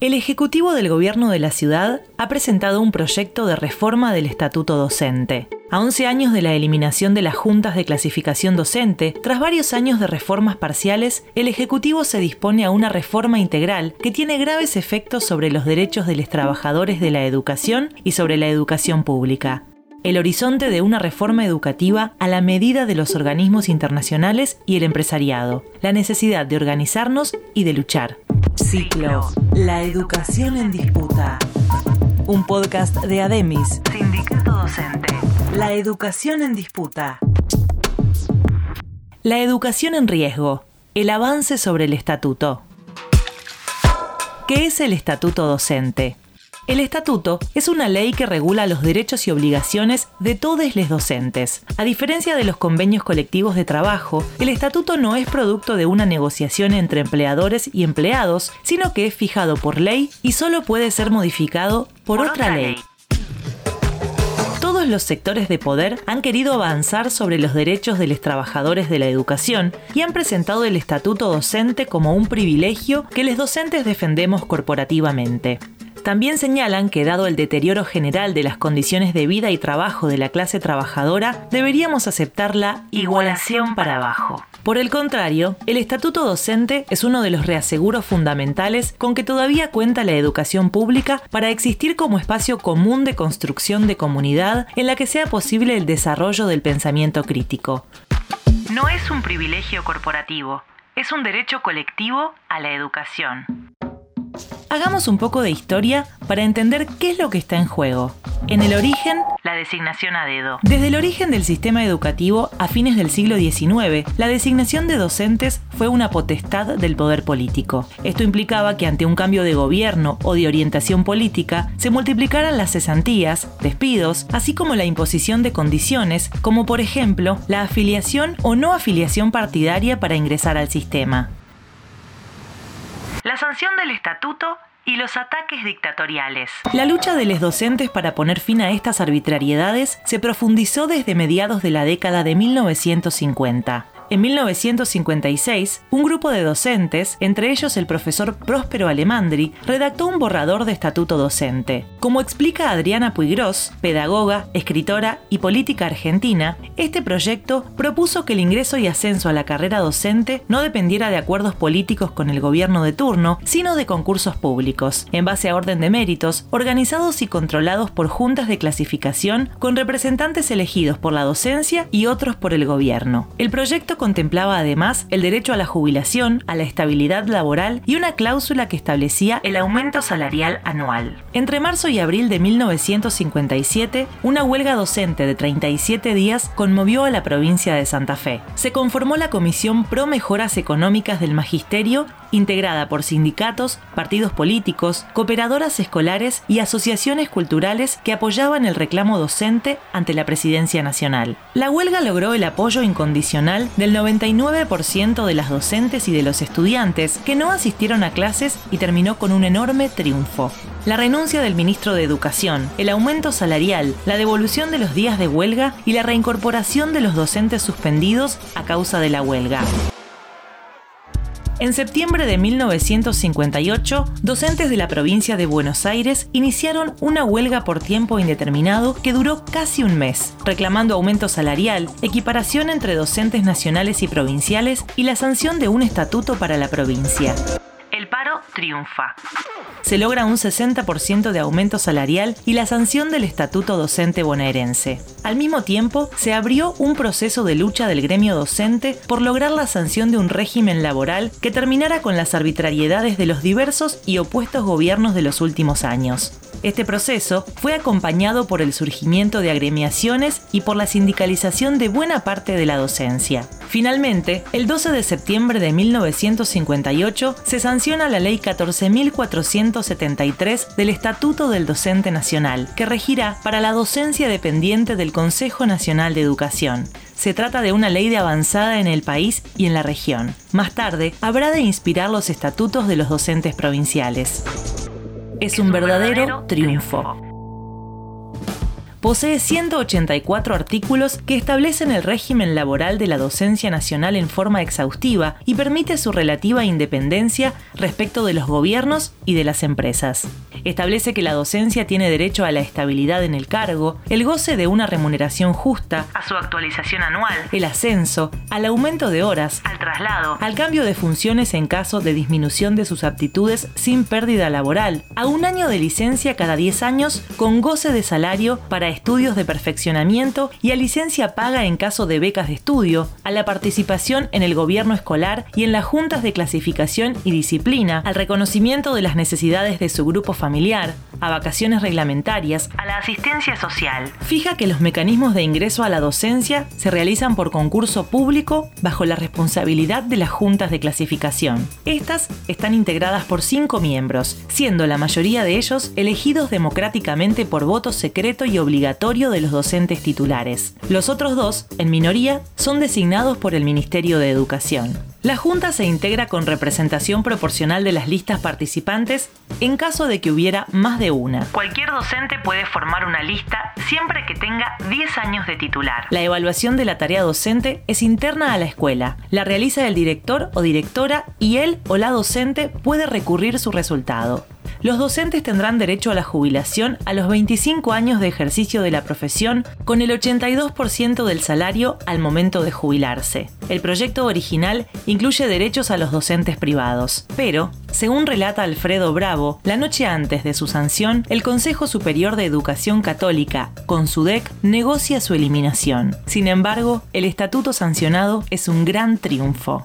El Ejecutivo del Gobierno de la Ciudad ha presentado un proyecto de reforma del Estatuto Docente. A 11 años de la eliminación de las juntas de clasificación docente, tras varios años de reformas parciales, el Ejecutivo se dispone a una reforma integral que tiene graves efectos sobre los derechos de los trabajadores de la educación y sobre la educación pública. El horizonte de una reforma educativa a la medida de los organismos internacionales y el empresariado. La necesidad de organizarnos y de luchar. Ciclo. La educación en disputa. Un podcast de Ademis. Sindicato Docente. La educación en disputa. La educación en riesgo. El avance sobre el estatuto. ¿Qué es el estatuto docente? El estatuto es una ley que regula los derechos y obligaciones de todos los docentes. A diferencia de los convenios colectivos de trabajo, el estatuto no es producto de una negociación entre empleadores y empleados, sino que es fijado por ley y solo puede ser modificado por, otra, ley. Todos los sectores de poder han querido avanzar sobre los derechos de los trabajadores de la educación y han presentado el estatuto docente como un privilegio que los docentes defendemos corporativamente. También señalan que dado el deterioro general de las condiciones de vida y trabajo de la clase trabajadora, deberíamos aceptar la igualación para abajo. Por el contrario, el estatuto docente es uno de los reaseguros fundamentales con que todavía cuenta la educación pública para existir como espacio común de construcción de comunidad en la que sea posible el desarrollo del pensamiento crítico. No es un privilegio corporativo, es un derecho colectivo a la educación. Hagamos un poco de historia para entender qué es lo que está en juego. En el origen, la designación a dedo. Desde el origen del sistema educativo a fines del siglo XIX, la designación de docentes fue una potestad del poder político. Esto implicaba que ante un cambio de gobierno o de orientación política, se multiplicaran las cesantías, despidos, así como la imposición de condiciones, como por ejemplo la afiliación o no afiliación partidaria para ingresar al sistema la sanción del estatuto y los ataques dictatoriales. La lucha de los docentes para poner fin a estas arbitrariedades se profundizó desde mediados de la década de 1950. En 1956, un grupo de docentes, entre ellos el profesor Próspero Alemandri, redactó un borrador de estatuto docente. Como explica Adriana Puigros, pedagoga, escritora y política argentina, este proyecto propuso que el ingreso y ascenso a la carrera docente no dependiera de acuerdos políticos con el gobierno de turno, sino de concursos públicos, en base a orden de méritos, organizados y controlados por juntas de clasificación con representantes elegidos por la docencia y otros por el gobierno. El proyecto contemplaba además el derecho a la jubilación, a la estabilidad laboral y una cláusula que establecía el aumento salarial anual. Entre marzo y abril de 1957, una huelga docente de 37 días conmovió a la provincia de Santa Fe. Se conformó la Comisión Pro Mejoras Económicas del Magisterio integrada por sindicatos, partidos políticos, cooperadoras escolares y asociaciones culturales que apoyaban el reclamo docente ante la Presidencia Nacional. La huelga logró el apoyo incondicional del 99% de las docentes y de los estudiantes que no asistieron a clases y terminó con un enorme triunfo. La renuncia del ministro de Educación, el aumento salarial, la devolución de los días de huelga y la reincorporación de los docentes suspendidos a causa de la huelga. En septiembre de 1958, docentes de la provincia de Buenos Aires iniciaron una huelga por tiempo indeterminado que duró casi un mes, reclamando aumento salarial, equiparación entre docentes nacionales y provinciales y la sanción de un estatuto para la provincia. El paro triunfa se logra un 60% de aumento salarial y la sanción del estatuto docente bonaerense. Al mismo tiempo, se abrió un proceso de lucha del gremio docente por lograr la sanción de un régimen laboral que terminara con las arbitrariedades de los diversos y opuestos gobiernos de los últimos años. Este proceso fue acompañado por el surgimiento de agremiaciones y por la sindicalización de buena parte de la docencia. Finalmente, el 12 de septiembre de 1958 se sanciona la Ley 14.473 del Estatuto del Docente Nacional, que regirá para la docencia dependiente del Consejo Nacional de Educación. Se trata de una ley de avanzada en el país y en la región. Más tarde, habrá de inspirar los estatutos de los docentes provinciales es un verdadero triunfo. Posee 184 artículos que establecen el régimen laboral de la docencia nacional en forma exhaustiva y permite su relativa independencia respecto de los gobiernos y de las empresas. Establece que la docencia tiene derecho a la estabilidad en el cargo, el goce de una remuneración justa, a su actualización anual, el ascenso, al aumento de horas, al traslado, al cambio de funciones en caso de disminución de sus aptitudes sin pérdida laboral, a un año de licencia cada 10 años con goce de salario para estudios de perfeccionamiento y a licencia paga en caso de becas de estudio, a la participación en el gobierno escolar y en las juntas de clasificación y disciplina, al reconocimiento de las necesidades de su grupo familiar, a vacaciones reglamentarias, a la asistencia social. Fija que los mecanismos de ingreso a la docencia se realizan por concurso público bajo la responsabilidad de las juntas de clasificación. Estas están integradas por cinco miembros, siendo la mayoría de ellos elegidos democráticamente por voto secreto y obligatorio de los docentes titulares. Los otros dos, en minoría, son designados por el Ministerio de Educación. La Junta se integra con representación proporcional de las listas participantes en caso de que hubiera más de una. Cualquier docente puede formar una lista siempre que tenga 10 años de titular. La evaluación de la tarea docente es interna a la escuela. La realiza el director o directora y él o la docente puede recurrir su resultado los docentes tendrán derecho a la jubilación a los 25 años de ejercicio de la profesión con el 82% del salario al momento de jubilarse. El proyecto original incluye derechos a los docentes privados, pero, según relata Alfredo Bravo, la noche antes de su sanción, el Consejo Superior de Educación Católica, con su DEC, negocia su eliminación. Sin embargo, el estatuto sancionado es un gran triunfo.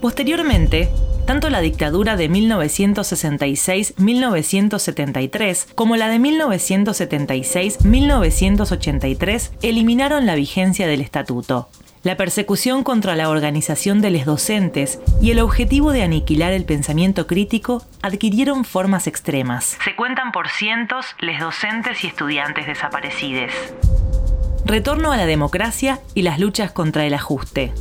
Posteriormente, tanto la dictadura de 1966-1973 como la de 1976-1983 eliminaron la vigencia del estatuto. La persecución contra la organización de los docentes y el objetivo de aniquilar el pensamiento crítico adquirieron formas extremas. Se cuentan por cientos les docentes y estudiantes desaparecidos. Retorno a la democracia y las luchas contra el ajuste.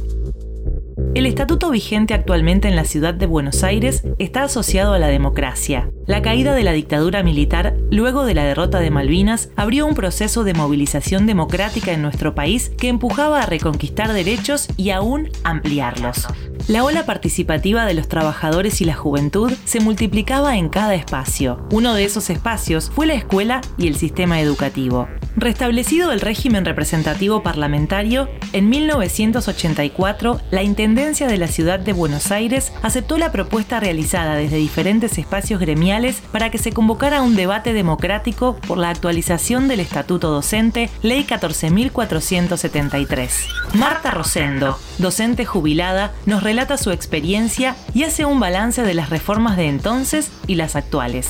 El estatuto vigente actualmente en la ciudad de Buenos Aires está asociado a la democracia. La caída de la dictadura militar luego de la derrota de Malvinas abrió un proceso de movilización democrática en nuestro país que empujaba a reconquistar derechos y aún ampliarlos. La ola participativa de los trabajadores y la juventud se multiplicaba en cada espacio. Uno de esos espacios fue la escuela y el sistema educativo. Restablecido el régimen representativo parlamentario, en 1984 la Intendencia de la Ciudad de Buenos Aires aceptó la propuesta realizada desde diferentes espacios gremiales para que se convocara un debate democrático por la actualización del Estatuto Docente, Ley 14.473. Marta Rosendo, docente jubilada, nos relata su experiencia y hace un balance de las reformas de entonces y las actuales.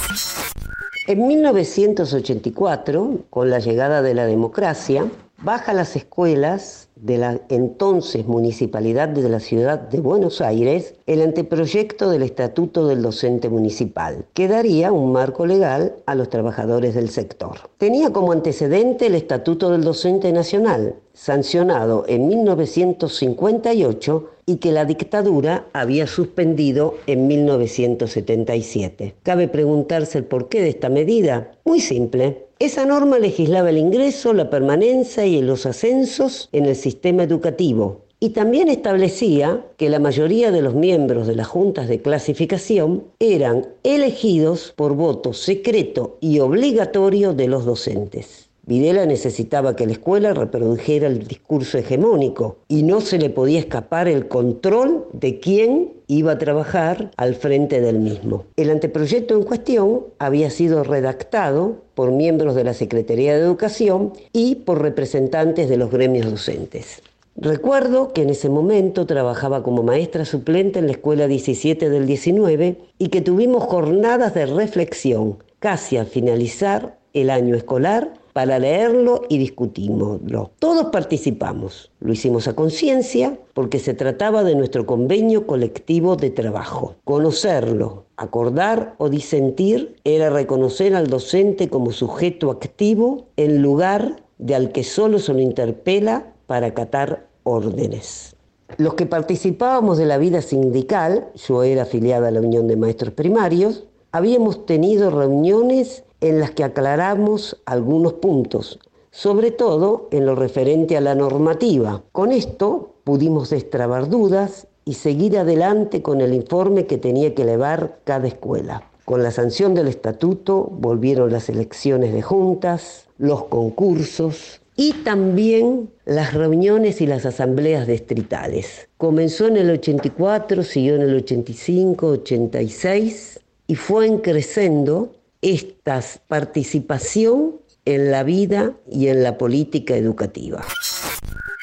En 1984, con la llegada de la democracia, baja las escuelas de la entonces Municipalidad de la Ciudad de Buenos Aires el anteproyecto del Estatuto del Docente Municipal, que daría un marco legal a los trabajadores del sector. Tenía como antecedente el Estatuto del Docente Nacional, sancionado en 1958 y que la dictadura había suspendido en 1977. Cabe preguntarse el porqué de esta medida. Muy simple. Esa norma legislaba el ingreso, la permanencia y los ascensos en el sistema educativo y también establecía que la mayoría de los miembros de las juntas de clasificación eran elegidos por voto secreto y obligatorio de los docentes. Videla necesitaba que la escuela reprodujera el discurso hegemónico y no se le podía escapar el control de quién iba a trabajar al frente del mismo. El anteproyecto en cuestión había sido redactado por miembros de la Secretaría de Educación y por representantes de los gremios docentes. Recuerdo que en ese momento trabajaba como maestra suplente en la escuela 17 del 19 y que tuvimos jornadas de reflexión casi al finalizar el año escolar para leerlo y discutimoslo. Todos participamos. Lo hicimos a conciencia porque se trataba de nuestro convenio colectivo de trabajo. Conocerlo, acordar o disentir era reconocer al docente como sujeto activo en lugar de al que solo se lo interpela para acatar órdenes. Los que participábamos de la vida sindical, yo era afiliada a la Unión de Maestros Primarios, habíamos tenido reuniones en las que aclaramos algunos puntos, sobre todo en lo referente a la normativa. Con esto pudimos destrabar dudas y seguir adelante con el informe que tenía que elevar cada escuela. Con la sanción del estatuto volvieron las elecciones de juntas, los concursos y también las reuniones y las asambleas distritales. Comenzó en el 84, siguió en el 85, 86 y fue creciendo esta participación en la vida y en la política educativa.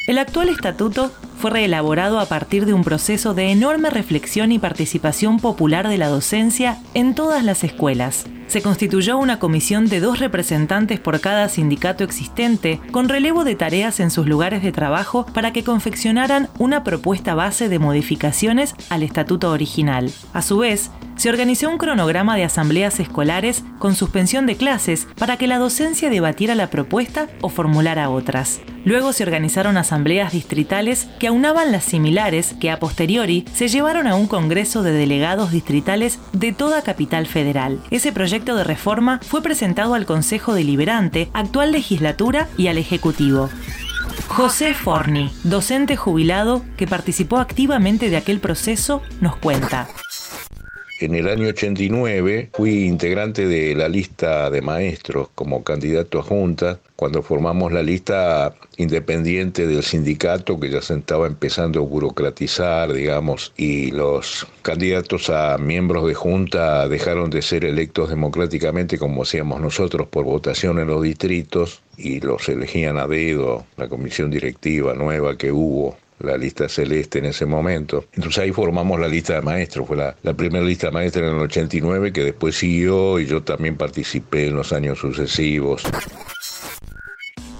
El actual estatuto fue reelaborado a partir de un proceso de enorme reflexión y participación popular de la docencia en todas las escuelas. Se constituyó una comisión de dos representantes por cada sindicato existente, con relevo de tareas en sus lugares de trabajo para que confeccionaran una propuesta base de modificaciones al estatuto original. A su vez, se organizó un cronograma de asambleas escolares con suspensión de clases para que la docencia debatiera la propuesta o formulara otras. Luego se organizaron asambleas distritales que aunaban las similares que a posteriori se llevaron a un congreso de delegados distritales de toda capital federal. Ese proyecto de reforma fue presentado al Consejo Deliberante, actual legislatura y al Ejecutivo. José Forni, docente jubilado que participó activamente de aquel proceso, nos cuenta. En el año 89 fui integrante de la lista de maestros como candidato a junta, cuando formamos la lista independiente del sindicato que ya se estaba empezando a burocratizar, digamos, y los candidatos a miembros de junta dejaron de ser electos democráticamente como hacíamos nosotros por votación en los distritos y los elegían a dedo, la comisión directiva nueva que hubo la lista celeste en ese momento. Entonces ahí formamos la lista de maestros, fue la, primera lista de maestros en el 89 que después siguió y yo también participé en los años sucesivos.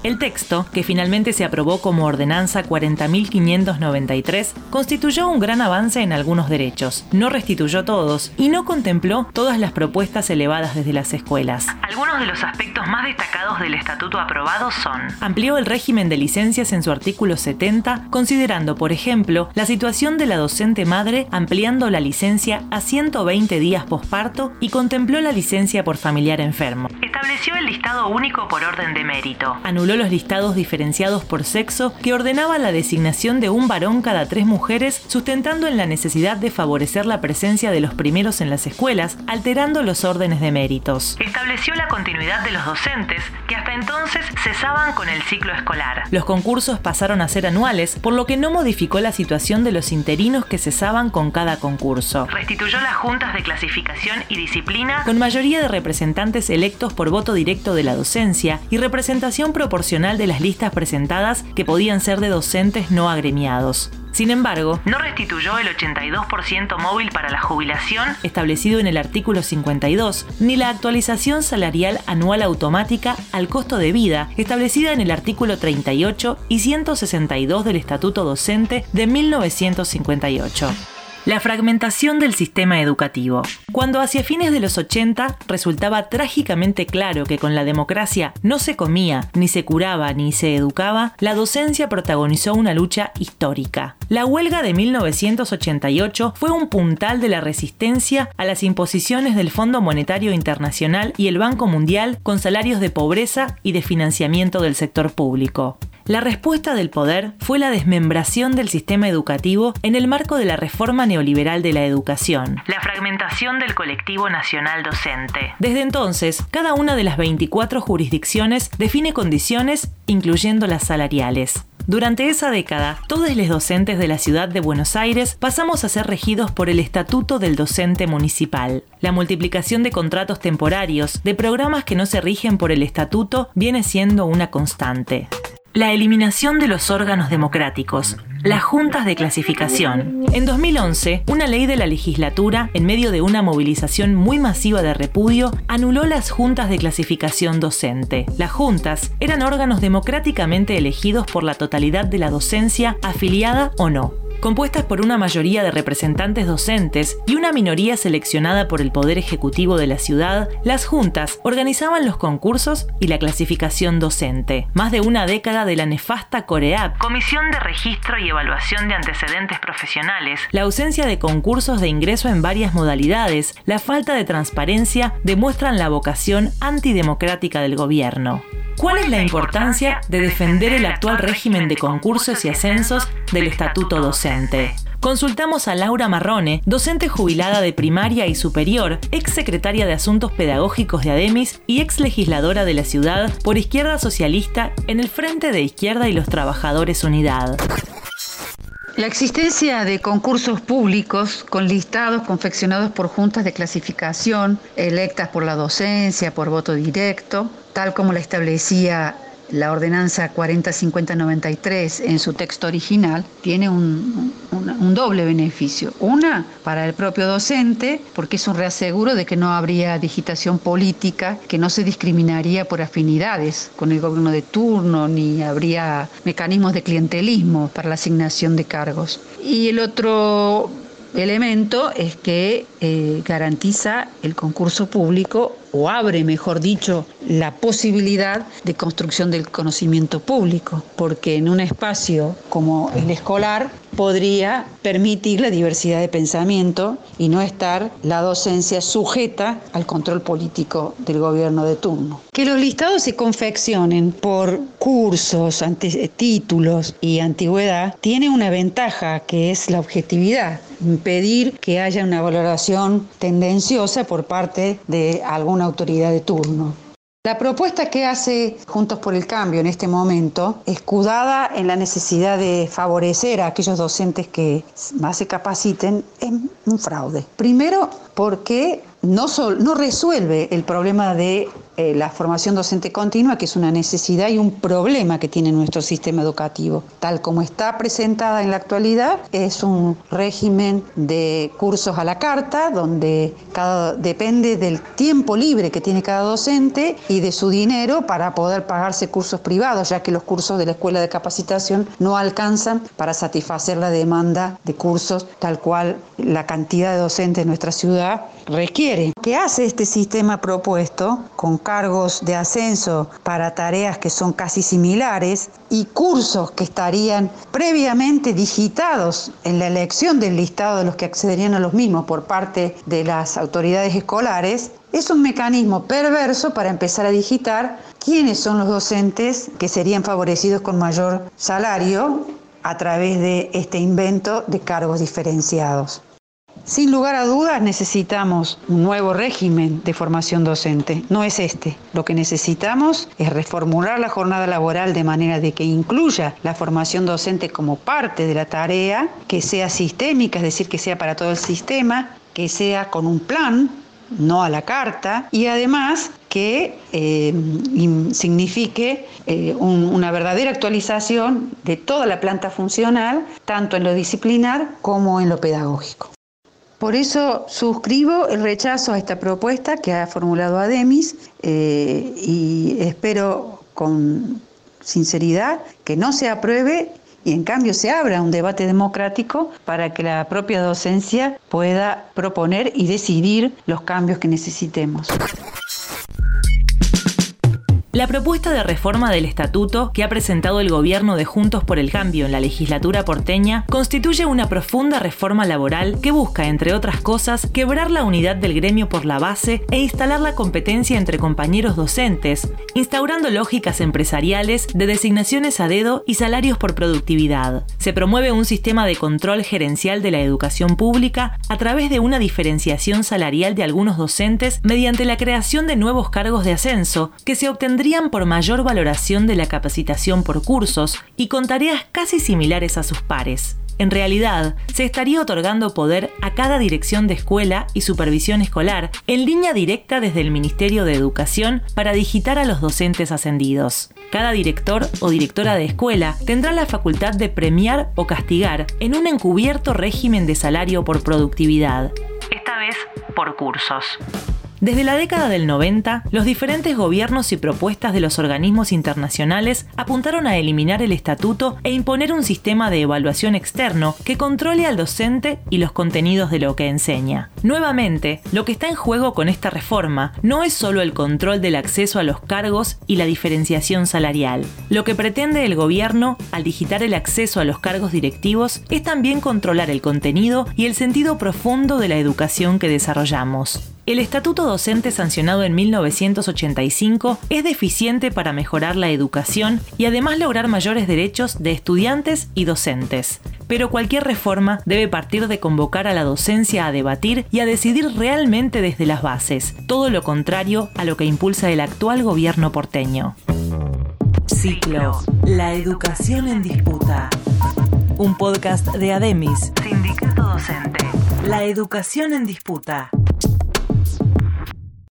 El texto, que finalmente se aprobó como Ordenanza 40.593, constituyó un gran avance en algunos derechos, no restituyó todos y no contempló todas las propuestas elevadas desde las escuelas. Algunos de los aspectos más destacados del estatuto aprobado son amplió el régimen de licencias en su artículo 70, considerando, por ejemplo, la situación de la docente madre ampliando la licencia a 120 días posparto y contempló la licencia por familiar enfermo. Estableció el listado único por orden de mérito. Anuló los listados diferenciados por sexo que ordenaba la designación de un varón cada tres mujeres, sustentando en la necesidad de favorecer la presencia de los primeros en las escuelas, alterando los órdenes de méritos. Estableció la continuidad de los docentes, que hasta entonces cesaban con el ciclo escolar. Los concursos pasaron a ser anuales, por lo que no modificó la situación de los interinos que cesaban con cada concurso. Restituyó las juntas de clasificación y disciplina con mayoría de representantes electos por voto directo de la docencia y representación proporcional de las listas presentadas que podían ser de docentes no agremiados. Sin embargo, no restituyó el 82% móvil para la jubilación establecido en el artículo 52, ni la actualización salarial anual automática al costo de vida establecida en el artículo 38 y 162 del Estatuto Docente de 1958. La fragmentación del sistema educativo. Cuando hacia fines de los 80 resultaba trágicamente claro que con la democracia no se comía, ni se curaba, ni se educaba, la docencia protagonizó una lucha histórica. La huelga de 1988 fue un puntal de la resistencia a las imposiciones del Fondo Monetario Internacional y el Banco Mundial con salarios de pobreza y de financiamiento del sector público. La respuesta del poder fue la desmembración del sistema educativo en el marco de la reforma neoliberal de la educación, la fragmentación del colectivo nacional docente. Desde entonces, cada una de las 24 jurisdicciones define condiciones, incluyendo las salariales. Durante esa década, todos los docentes de la ciudad de Buenos Aires pasamos a ser regidos por el Estatuto del Docente Municipal. La multiplicación de contratos temporarios, de programas que no se rigen por el estatuto, viene siendo una constante. La eliminación de los órganos democráticos, las juntas de clasificación. En 2011, una ley de la legislatura, en medio de una movilización muy masiva de repudio, anuló las juntas de clasificación docente. Las juntas eran órganos democráticamente elegidos por la totalidad de la docencia, afiliada o no. Compuestas por una mayoría de representantes docentes y una minoría seleccionada por el Poder Ejecutivo de la ciudad, las juntas organizaban los concursos y la clasificación docente. Más de una década de la nefasta COREAP, Comisión de Registro y Evaluación de Antecedentes Profesionales, la ausencia de concursos de ingreso en varias modalidades, la falta de transparencia demuestran la vocación antidemocrática del gobierno. ¿Cuál es la importancia de defender el actual régimen de concursos y ascensos del estatuto docente? Consultamos a Laura Marrone, docente jubilada de primaria y superior, ex secretaria de Asuntos Pedagógicos de ADEMIS y ex legisladora de la ciudad por Izquierda Socialista en el Frente de Izquierda y los Trabajadores Unidad. La existencia de concursos públicos con listados confeccionados por juntas de clasificación, electas por la docencia, por voto directo, tal como la establecía la ordenanza 405093 en su texto original tiene un, doble beneficio. Una, para el propio docente, porque es un reaseguro de que no habría digitación política, que no se discriminaría por afinidades con el gobierno de turno, ni habría mecanismos de clientelismo para la asignación de cargos. Y el otro elemento es que eh, garantiza el concurso público o abre, mejor dicho, la posibilidad de construcción del conocimiento público, porque en un espacio como el escolar podría permitir la diversidad de pensamiento y no estar la docencia sujeta al control político del gobierno de turno. Que los listados se confeccionen por cursos, títulos y antigüedad tiene una ventaja que es la objetividad, impedir que haya una valoración tendenciosa por parte de algún autoridad de turno. La propuesta que hace Juntos por el Cambio en este momento, escudada en la necesidad de favorecer a aquellos docentes que más se capaciten, es un fraude. Primero, porque no, resuelve el problema de eh, la formación docente continua, que es una necesidad y un problema que tiene nuestro sistema educativo. Tal como está presentada en la actualidad, es un régimen de cursos a la carta, donde depende del tiempo libre que tiene cada docente y de su dinero para poder pagarse cursos privados, ya que los cursos de la escuela de capacitación no alcanzan para satisfacer la demanda de cursos tal cual la cantidad de docentes de nuestra ciudad requiere. ¿Qué hace este sistema propuesto con cargos de ascenso para tareas que son casi similares y cursos que estarían previamente digitados en la elección del listado de los que accederían a los mismos por parte de las autoridades escolares, es un mecanismo perverso para empezar a digitar quiénes son los docentes que serían favorecidos con mayor salario a través de este invento de cargos diferenciados. Sin lugar a dudas necesitamos un nuevo régimen de formación docente. No es este. Lo que necesitamos es reformular la jornada laboral de manera de que incluya la formación docente como parte de la tarea, que sea sistémica, es decir, que sea para todo el sistema, que sea con un plan no a la carta, y además que eh, signifique eh, una verdadera actualización de toda la planta funcional, tanto en lo disciplinar como en lo pedagógico. Por eso suscribo el rechazo a esta propuesta que ha formulado Ademis eh, y espero con sinceridad que no se apruebe y en cambio se abra un debate democrático para que la propia docencia pueda proponer y decidir los cambios que necesitemos. La propuesta de reforma del estatuto que ha presentado el gobierno de Juntos por el Cambio en la legislatura porteña constituye una profunda reforma laboral que busca, entre otras cosas, quebrar la unidad del gremio por la base e instalar la competencia entre compañeros docentes, instaurando lógicas empresariales de designaciones a dedo y salarios por productividad. Se promueve un sistema de control gerencial de la educación pública a través de una diferenciación salarial de algunos docentes mediante la creación de nuevos cargos de ascenso que se obtendrían por mayor valoración de la capacitación por cursos y con tareas casi similares a sus pares. En realidad, se estaría otorgando poder a cada dirección de escuela y supervisión escolar en línea directa desde el Ministerio de Educación para digitar a los docentes ascendidos. Cada director o directora de escuela tendrá la facultad de premiar o castigar en un encubierto régimen de salario por productividad, esta vez por cursos. Desde la década del 90, los diferentes gobiernos y propuestas de los organismos internacionales apuntaron a eliminar el estatuto e imponer un sistema de evaluación externo que controle al docente y los contenidos de lo que enseña. Nuevamente, lo que está en juego con esta reforma no es solo el control del acceso a los cargos y la diferenciación salarial. Lo que pretende el gobierno al digitar el acceso a los cargos directivos es también controlar el contenido y el sentido profundo de la educación que desarrollamos. El estatuto docente sancionado en 1985 es deficiente para mejorar la educación y además lograr mayores derechos de estudiantes y docentes. Pero cualquier reforma debe partir de convocar a la docencia a debatir y a decidir realmente desde las bases, todo lo contrario a lo que impulsa el actual gobierno porteño. Ciclo. La educación en disputa. Un podcast de Ademis. Sindicato Docente. La educación en disputa.